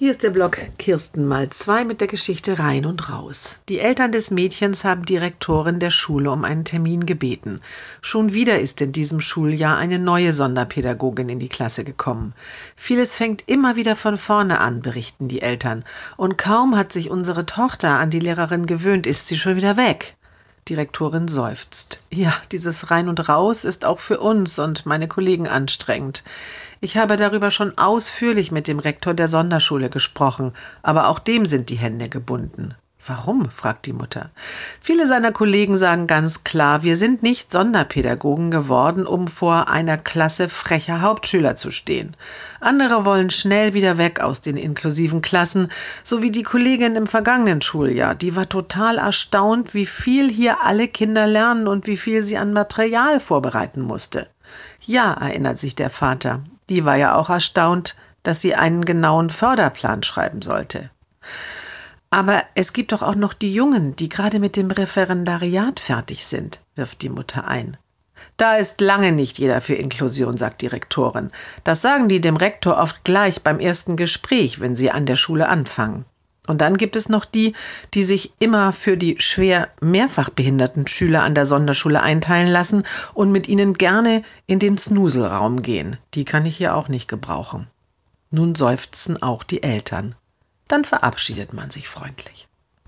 Hier ist der Blog Kirsten mal zwei mit der Geschichte rein und raus. Die Eltern des Mädchens haben die Rektorin der Schule um einen Termin gebeten. Schon wieder ist in diesem Schuljahr eine neue Sonderpädagogin in die Klasse gekommen. Vieles fängt immer wieder von vorne an, berichten die Eltern. Und kaum hat sich unsere Tochter an die Lehrerin gewöhnt, ist sie schon wieder weg. Die Rektorin seufzt. Ja, dieses Rein und Raus ist auch für uns und meine Kollegen anstrengend. Ich habe darüber schon ausführlich mit dem Rektor der Sonderschule gesprochen, aber auch dem sind die Hände gebunden. Warum? fragt die Mutter. Viele seiner Kollegen sagen ganz klar, wir sind nicht Sonderpädagogen geworden, um vor einer Klasse frecher Hauptschüler zu stehen. Andere wollen schnell wieder weg aus den inklusiven Klassen, so wie die Kollegin im vergangenen Schuljahr. Die war total erstaunt, wie viel hier alle Kinder lernen und wie viel sie an Material vorbereiten musste. Ja, erinnert sich der Vater, die war ja auch erstaunt, dass sie einen genauen Förderplan schreiben sollte. Aber es gibt doch auch noch die Jungen, die gerade mit dem Referendariat fertig sind, wirft die Mutter ein. Da ist lange nicht jeder für Inklusion, sagt die Rektorin. Das sagen die dem Rektor oft gleich beim ersten Gespräch, wenn sie an der Schule anfangen. Und dann gibt es noch die, die sich immer für die schwer mehrfach behinderten Schüler an der Sonderschule einteilen lassen und mit ihnen gerne in den Snuselraum gehen. Die kann ich hier auch nicht gebrauchen. Nun seufzen auch die Eltern. Dann verabschiedet man sich freundlich.